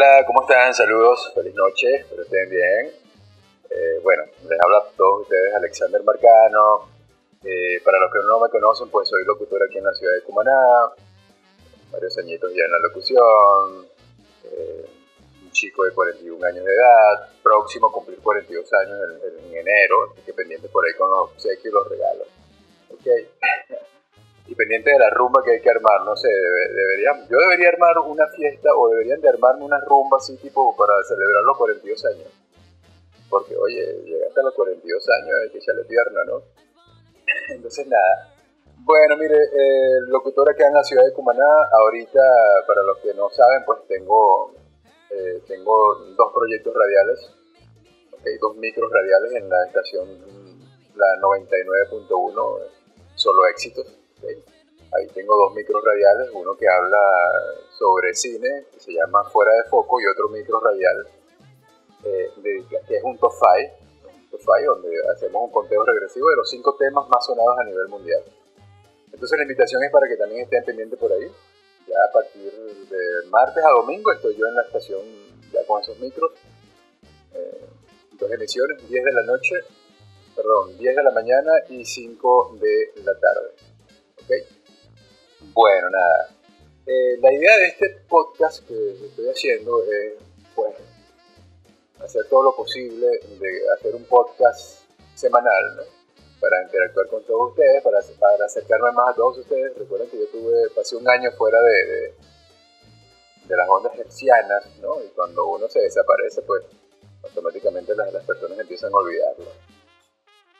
Hola, ¿cómo están? Saludos, feliz noche, espero estén bien. Eh, bueno, les habla a todos ustedes Alexander Marcano. Eh, para los que no me conocen, pues soy locutor aquí en la ciudad de Cumaná, varios añitos ya en la locución, eh, un chico de 41 años de edad, próximo a cumplir 42 años en, enero, así que pendiente por ahí con los obsequios y los regalos. Okay. Y pendiente de la rumba que hay que armar, no sé, deberían, yo debería armar una fiesta o deberían de armarme una rumba así tipo para celebrar los 42 años. Porque, oye, llegaste a los 42 años, hay que echarle pierna, ¿no? Entonces, nada. Bueno, mire, el locutor acá en la ciudad de Cumaná, ahorita, para los que no saben, pues tengo, eh, tengo dos proyectos radiales, dos micros radiales en la estación, la 99.1, solo éxitos Ahí tengo dos micros radiales, uno que habla sobre cine, que se llama Fuera de Foco, y otro micro radial eh, que es un top 5, donde hacemos un conteo regresivo de los cinco temas más sonados a nivel mundial. Entonces la invitación es para que también estén pendientes por ahí. Ya a partir de martes a domingo estoy yo en la estación ya con esos micros. Eh, dos emisiones, 10 de la noche, perdón, 10 de la mañana y 5 de la tarde. Bueno, nada. Eh, la idea de este podcast que estoy haciendo es, pues, hacer todo lo posible de hacer un podcast semanal, Para interactuar con todos ustedes, para, para acercarme más a todos ustedes. Recuerden que yo tuve, pasé un año fuera de, de, las ondas hercianas, ¿no? Y cuando uno se desaparece, pues automáticamente las, las personas empiezan a olvidarlo.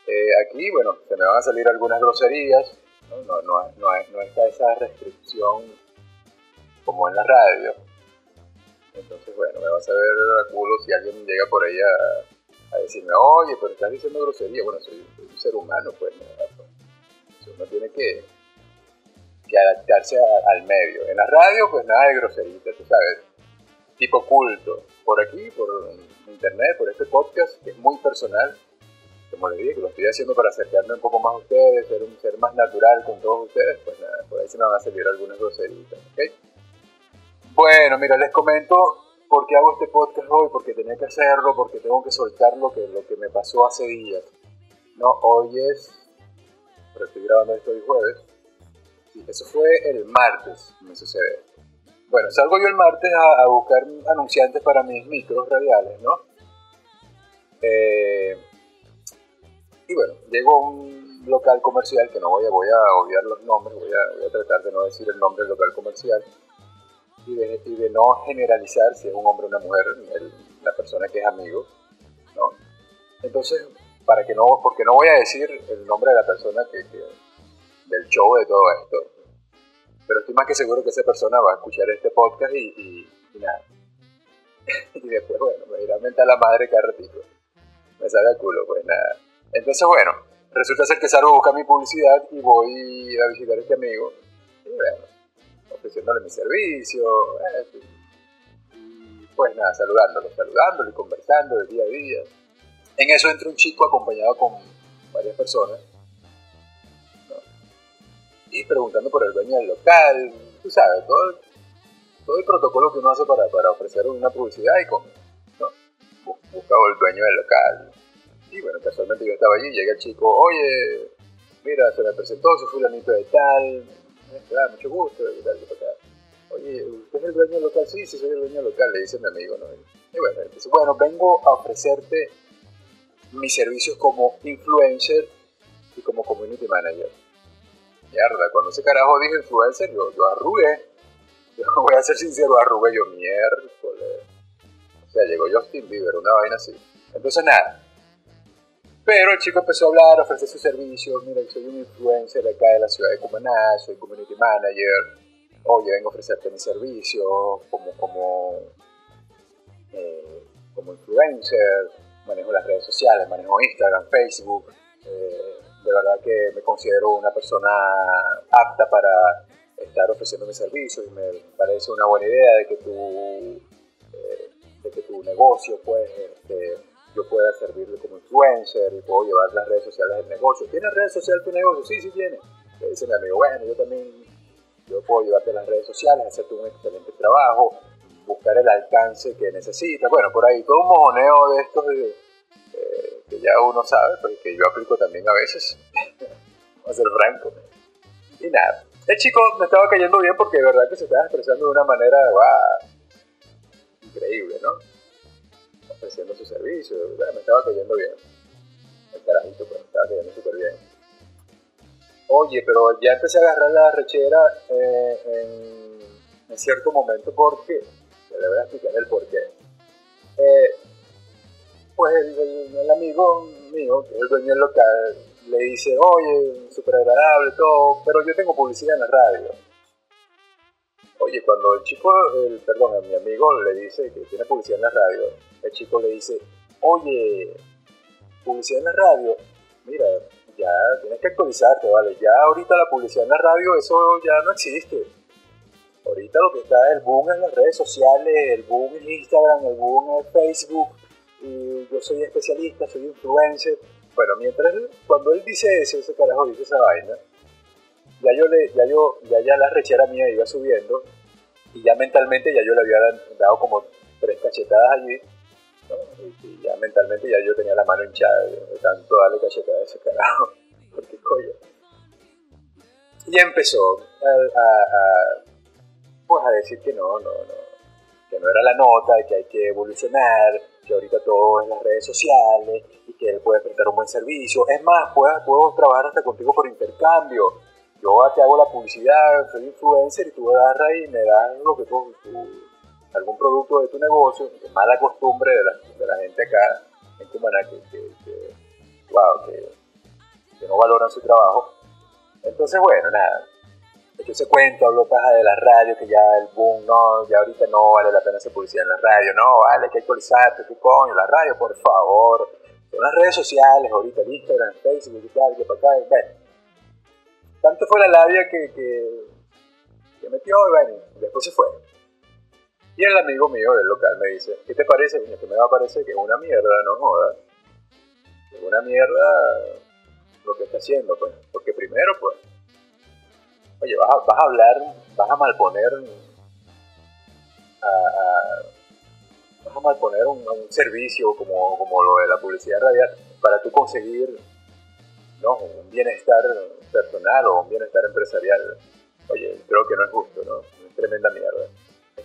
Eh, aquí, bueno, se me van a salir algunas groserías, ¿no? No, no, no, está esa restricción como en la radio. Entonces, bueno, me vas a ver a culo si alguien llega por ahí a, decirme, oye, pero estás diciendo grosería. Bueno, soy, un ser humano, pues, pues uno tiene que, adaptarse al medio. En la radio, pues nada de grosería, tú sabes, tipo culto. Por aquí, por internet, por este podcast, que es muy personal, como les que lo estoy haciendo para acercarme un poco más a ustedes, ser un ser más natural con todos ustedes, pues nada, por ahí se me van a salir algunas groseritas, ¿ok? Bueno, mira, les comento por qué hago este podcast hoy, porque tenía que hacerlo, porque tengo que soltar lo que, lo que me pasó hace días. No, hoy es, pero estoy grabando esto hoy jueves, sí, eso fue el martes, me sucede. Bueno, salgo yo el martes a, a buscar anunciantes para mis micros radiales, ¿no? Eh, y bueno, llego a un local comercial, que no voy a, voy a obviar los nombres, voy a, tratar de no decir el nombre del local comercial, y de, no generalizar si es un hombre o una mujer, la persona que es amigo, ¿no? Entonces, para que no, porque no voy a decir el nombre de la persona que, del show de todo esto, pero estoy más que seguro que esa persona va a escuchar este podcast y, nada. y después, bueno, me dirá a la madre cada ratito. Me sale el culo, pues nada. Entonces, bueno, resulta ser que salgo a buscar mi publicidad y voy a visitar a este amigo. Y bueno, ofreciéndole mi servicio. Y pues nada, saludándolo, saludándolo y conversando de día a día. En eso entra un chico acompañado con varias personas. Y preguntando por el dueño del local. Tú sabes, todo el, protocolo que uno hace para, para ofrecer una publicidad y con, ¿no? buscaba el dueño del local y bueno, casualmente yo estaba allí, llega el chico, oye, mira, se me presentó, soy fulanito de tal, ah, mucho gusto, y tal, Oye, ¿usted es el dueño local? Sí, sí, soy el dueño local, le dice mi amigo, ¿no? Y bueno, entonces, bueno, vengo a ofrecerte mis servicios como influencer y como community manager. Mierda, cuando ese carajo dijo influencer, yo, yo arrugué. Yo voy a ser sincero, arrugué yo miércoles. O sea, llegó Justin Bieber, una vaina así. Entonces, nada, pero el chico empezó a hablar, ofrecer su servicio. Mira, soy un influencer acá de la ciudad de Cumaná, soy community manager. Oye, vengo a ofrecerte mi servicio como, como, eh, como influencer. Manejo las redes sociales, manejo Instagram, Facebook. Eh, de verdad que me considero una persona apta para estar ofreciendo mi servicio y me parece una buena idea de que tu, eh, de que tu negocio pues, este, yo pueda servirle como influencer y puedo llevar las redes sociales del negocio. ¿Tiene redes sociales tu negocio? Sí, sí tiene. Le dice mi amigo, bueno, yo también yo puedo llevarte las redes sociales, hacerte un excelente trabajo, buscar el alcance que necesita. Bueno, por ahí todo un mojoneo de estos eh, que ya uno sabe, pues que yo aplico también a veces. Vamos a ser franco. Y nada, el chico me estaba cayendo bien porque de verdad que se estaba expresando de una manera, increíble, ¿no? Ofreciendo su servicio, me estaba cayendo bien. El carajito, pues, me estaba cayendo súper bien. Oye, pero ya empecé a agarrar la rechera eh, en cierto momento porque, le voy a explicar el por qué. Eh, pues el, amigo mío, que es el dueño del local, le dice, oye, súper agradable, todo, pero yo tengo publicidad en la radio. Oye, cuando el chico, el, perdón, a mi amigo le dice que tiene publicidad en la radio, el chico le dice, oye, publicidad en la radio, mira, ya tienes que actualizarte, ¿vale? Ya ahorita la publicidad en la radio, eso ya no existe Ahorita lo que está el boom en las redes sociales, el boom en Instagram, el boom en Facebook, y yo soy especialista, soy influencer. Bueno, mientras cuando él dice eso, ese carajo dice esa vaina, ya yo le, ya yo, ya, ya la rechera mía iba subiendo, y ya mentalmente ya yo le había dado como tres cachetadas allí, y, ya mentalmente ya yo tenía la mano hinchada de tanto darle cachetadas a ese carajo, porque coño. Y empezó a pues a decir que no, no, no, que no era la nota, que hay que evolucionar, que ahorita todo en las redes sociales y que él puede prestar un buen servicio. Es más, puedo, puedo trabajar hasta contigo por intercambio. Yo te hago la publicidad, soy influencer y tú agarras y me das lo que tú, algún producto de tu negocio, mala costumbre de la, de la gente acá en Cumaná que, que, que, wow, que, no valoran su trabajo. Entonces, bueno, nada, yo se cuento, hablo paja de la radio, que ya el boom, no, ya ahorita no vale la pena hacer publicidad en la radio, no, vale, hay que actualizarte, qué coño, la radio, por favor. Son las redes sociales, ahorita el Instagram, Facebook y tal, que para acá, bueno. Tanto fue la labia que, que, que metió y bueno, después se fue. Y el amigo mío del local me dice, ¿qué te parece? Que me va a parecer que es una mierda, no jodas. Es una mierda lo que está haciendo, pues. Porque primero, pues, oye, vas a, vas a hablar, vas a malponer vas a malponer un, un servicio como, como, lo de la publicidad radial para tú conseguir ¿no? un bienestar personal o un bienestar empresarial. Oye, creo que no es justo, ¿no? Es tremenda mierda.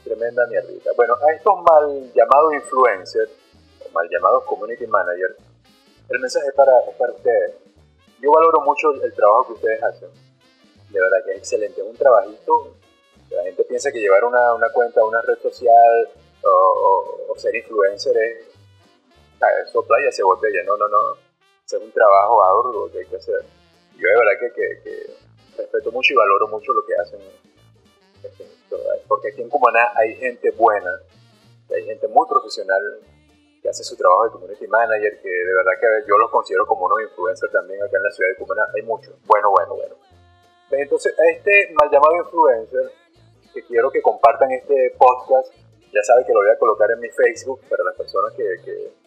Tremenda mierdita. Bueno, a estos mal llamados influencers, o mal llamados community managers, el mensaje es para, es para ustedes. Yo valoro mucho el trabajo que ustedes hacen de verdad que es excelente. Es un trabajito. La gente piensa que llevar una, una cuenta, una red social o, ser influencer es eso playa se botella. No, no, no. Es un trabajo arduo que hay que hacer. Yo de verdad que, que, respeto mucho y valoro mucho lo que hacen. Porque aquí en Cumaná hay gente buena, hay gente muy profesional que hace su trabajo de community manager, que de verdad que yo los considero como unos influencers también acá en la ciudad de Cumaná. Hay muchos. Bueno, bueno, bueno. Entonces, a este mal llamado influencer, que quiero que compartan este podcast, ya saben que lo voy a colocar en mi Facebook para las personas que, que,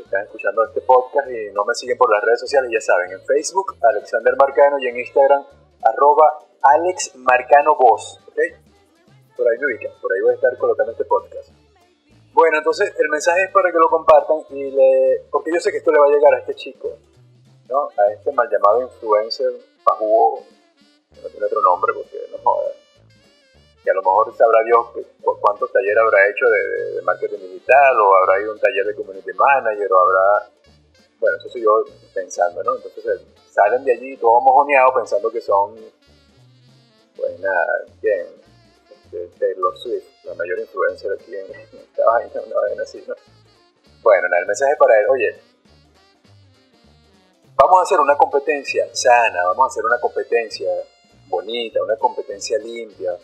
están escuchando este podcast y no me siguen por las redes sociales, ya saben, en Facebook, Alexander Marcano, y en Instagram, arroba Alex Marcano Voz, Por ahí me ubican, por ahí voy a estar colocando este podcast. Bueno, entonces el mensaje es para que lo compartan y le... porque yo sé que esto le va a llegar a este chico, ¿no? A este mal llamado influencer Pajugo, no tiene otro nombre porque no joda. Que a lo mejor sabrá Dios cuántos talleres habrá hecho de, marketing digital, o habrá ido a un taller de community manager, o habrá. Bueno, eso estoy yo pensando, ¿no? Entonces eh, salen de allí todos mojoneados pensando que son. Pues nada, ¿quién? Este, Taylor Swift, la mayor influencer aquí en esta vaina, una vaina así, ¿no? Bueno, el mensaje para él, oye, vamos a hacer una competencia sana, vamos a hacer una competencia bonita, una competencia limpia,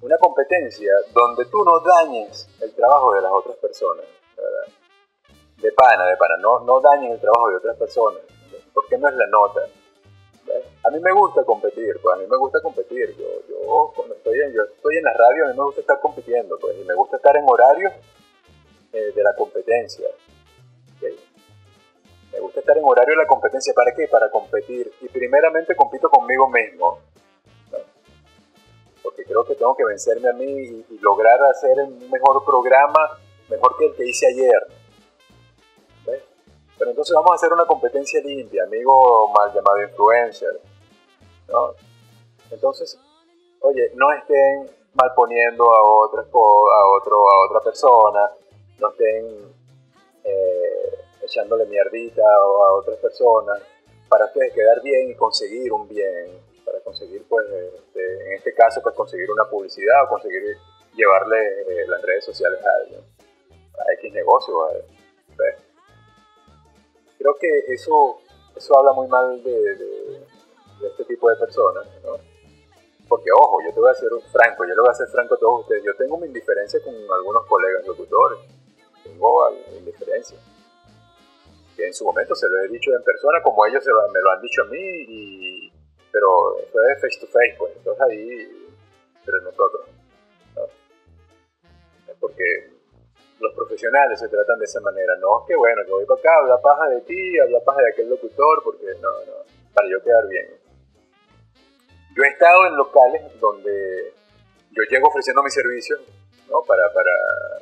una competencia donde tú no dañes el trabajo de las otras personas, ¿verdad? De pana, de pana, no, no dañes el trabajo de otras personas, porque no es la nota. A mí me gusta competir, pues a mí me gusta competir. Yo, yo cuando estoy en, yo estoy en la radio, a mí me gusta estar compitiendo, pues, y me gusta estar en horario eh, de la competencia. Me gusta estar en horario de la competencia. ¿Para qué? Para competir. Y primeramente compito conmigo mismo. Porque creo que tengo que vencerme a mí y, lograr hacer un mejor programa, mejor que el que hice ayer. Pero entonces vamos a hacer una competencia limpia, amigo mal llamado influencer. Entonces, oye, no estén mal poniendo a, otra, a, otro, a otra persona, no estén eh, echándole mierdita a otras personas para ustedes quedar bien y conseguir un bien, para conseguir, pues, en este caso, pues conseguir una publicidad o conseguir llevarle eh, las redes sociales a alguien, a X negocio. Creo que eso, eso habla muy mal de, este tipo de personas, ¿no? Porque, ojo, yo te voy a un franco, yo le voy a hacer franco a todos ustedes. Yo tengo mi indiferencia con algunos colegas locutores. Tengo indiferencia que en su momento se lo he dicho en persona, como ellos me lo han dicho a mí, y, pero eso es face to face, pues, entonces ahí, pero nosotros, ¿no? Porque los profesionales se tratan de esa manera, no es que bueno, que voy para acá, habla paja de ti, habla paja de aquel locutor, porque no, no, para yo quedar bien. Yo he estado en locales donde yo llego ofreciendo mis servicios, ¿no? Para, para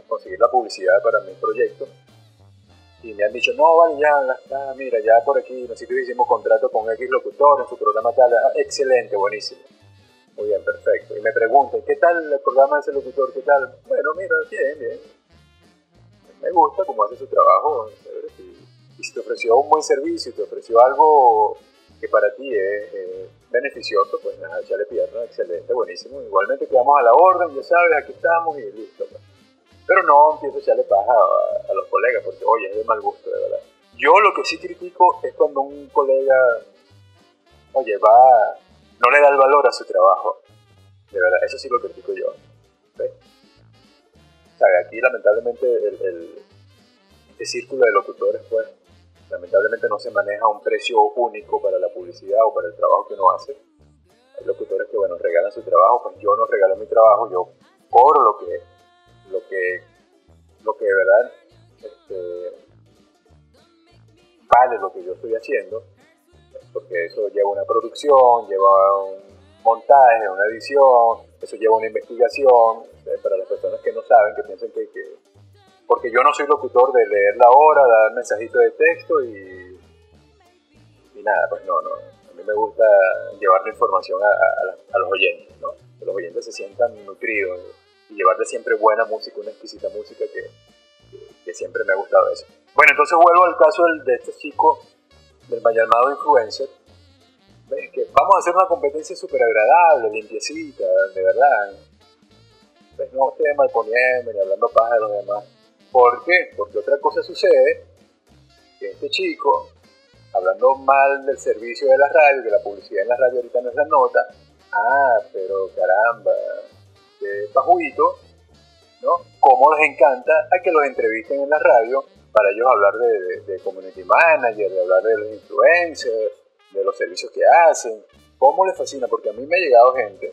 conseguir la publicidad para mi proyecto y me han dicho, no, vale, ya, mira, ya por aquí nosotros hicimos contrato con X locutor en su programa tal, excelente, buenísimo. Muy bien, perfecto. Y me preguntan, ¿qué tal el programa de ese locutor? ¿Qué tal? Bueno, mira, bien, bien. Me gusta cómo hace su trabajo. Y si te ofreció un buen servicio te ofreció algo que para ti es beneficioso, pues nada, le pierna, excelente, buenísimo. Igualmente quedamos a la orden, ya sabes, aquí estamos y listo. Pues. Pero no empiezo a echarle paja a, los colegas, porque oye, es de mal gusto, de verdad. Yo lo que sí critico es cuando un colega, oye, va, no le da el valor a su trabajo. De verdad, eso sí lo critico yo. Aquí lamentablemente el, este círculo de locutores, pues, lamentablemente no se maneja un precio único para la publicidad o para el trabajo que uno hace. Hay locutores que, bueno, regalan su trabajo, pues yo no regalo mi trabajo, yo cobro lo que lo que, lo que de verdad este, vale lo que yo estoy haciendo, porque eso lleva una producción, lleva un montaje, una edición, eso lleva una investigación, para las personas que no saben, que piensan que, porque yo no soy locutor de leer la hora, dar mensajitos de texto y, y nada, pues no, no, a mí me gusta llevar la información a, los oyentes, ¿no? que los oyentes se sientan nutridos y llevarle siempre buena música, una exquisita música que, que, siempre me ha gustado eso. Bueno, entonces vuelvo al caso de este chico, del mal llamado influencer. ¿Ves? Que vamos a hacer una competencia súper agradable, limpiecita, de verdad. ¿Ves? No ustedes mal poniendo ni hablando paja de los demás. ¿Por qué? Porque otra cosa sucede, que este chico, hablando mal del servicio de la radio, que la publicidad en la radio ahorita no es la nota, ah, pero caramba, de Pajuito, ¿no? Cómo les encanta a que los entrevisten en la radio para ellos hablar de, community manager, de hablar de los influencers, de los servicios que hacen. ¿Cómo les fascina? Porque a mí me ha llegado gente.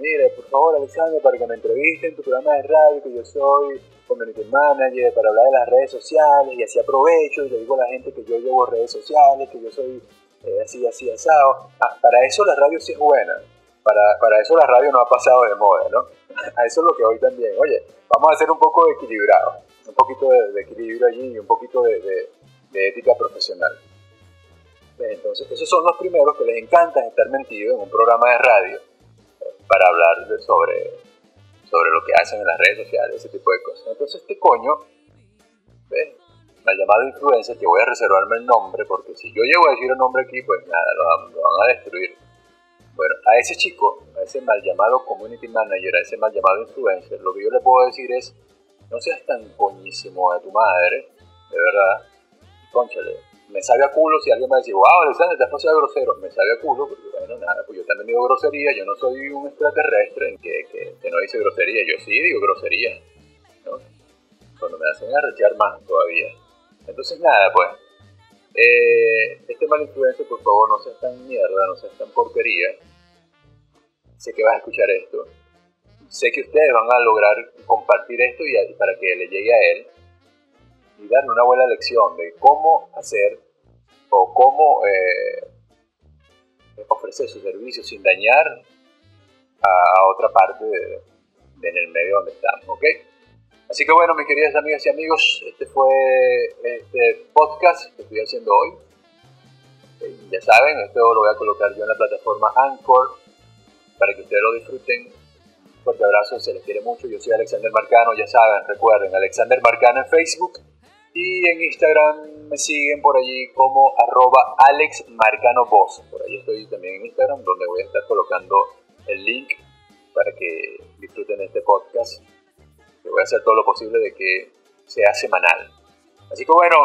Mire, por favor, Alexander, para que me entrevisten en tu programa de radio, que yo soy community manager, para hablar de las redes sociales, y así aprovecho y le digo a la gente que yo llevo redes sociales, que yo soy eh, así, así, asado. Ah, para eso la radio sí es buena para, para eso la radio no ha pasado de moda, ¿no? A eso es lo que hoy también. Oye, vamos a ser un poco equilibrados, un poquito de, equilibrio allí y un poquito de, de, ética profesional. Entonces, esos son los primeros que les encanta estar metidos en un programa de radio para hablar de, sobre, sobre lo que hacen en las redes sociales, ese tipo de cosas. Entonces, este coño, ¿ves? ha llamado influencer, que voy a reservarme el nombre, porque si yo llego a decir el nombre aquí, pues nada, lo van a destruir. Bueno, a ese chico, a ese mal llamado community manager, a ese mal llamado influencer, lo que yo le puedo decir es, no seas tan coñísimo a tu madre, de verdad, conchale, me sabe a culo si alguien me dice, wow, Alexander, te has pasado grosero, me sabe a culo, porque bueno, nada, pues yo también digo grosería, yo no soy un extraterrestre que, que, que no dice grosería, yo sí digo grosería. Cuando me hacen arrechar más todavía. Entonces nada, pues, eh, este mal influencer, por favor, no seas tan mierda, no seas tan porquería, sé que vas a escuchar esto. Sé que ustedes van a lograr compartir esto y, para que le llegue a él y darle una buena lección de cómo hacer o cómo eh, ofrecer su servicio sin dañar a, otra parte en el medio donde estamos, ¿ok? Así que bueno, mis queridas amigas y amigos, este fue este podcast que estoy haciendo hoy. ya saben, esto lo voy a colocar yo en la plataforma Anchor para que ustedes lo disfruten. Fuerte abrazo, se les quiere mucho. Yo soy Alexander Marcano, ya saben, recuerden, Alexander Marcano en Facebook y en Instagram me siguen por allí como arroba Por ahí estoy también en Instagram, donde voy a estar colocando el link para que disfruten este podcast. Que voy a hacer todo lo posible de que sea semanal. Así que bueno,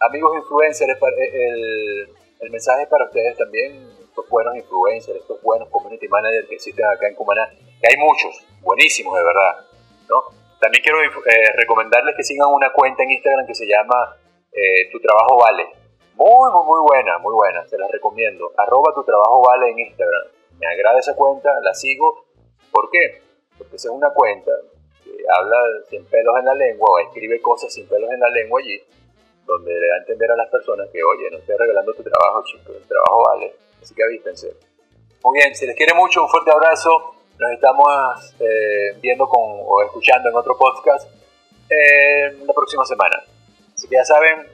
amigos influencers, eh, el, el mensaje es para ustedes también, estos buenos influencers, estos buenos community managers que existen acá en Cumaná, que hay muchos, buenísimos de verdad, ¿no? También quiero eh, recomendarles que sigan una cuenta en Instagram que se llama eh, Tu Trabajo Vale. Muy, muy, muy buena, muy buena, se las recomiendo. Arroba Tu Trabajo Vale en Instagram. Me agrada esa cuenta, la sigo. ¿Por qué? Porque esa es una cuenta que habla sin pelos en la lengua o escribe cosas sin pelos en la lengua allí, donde le da a entender a las personas que, oye, no estoy regalando tu trabajo, chicos, el trabajo vale. Así que avístense. Muy bien, se les quiere mucho, un fuerte abrazo nos estamos eh, viendo con, o escuchando en otro podcast eh, la próxima semana. Así que ya saben,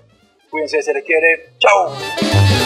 cuídense, se les quiere. ¡Chao!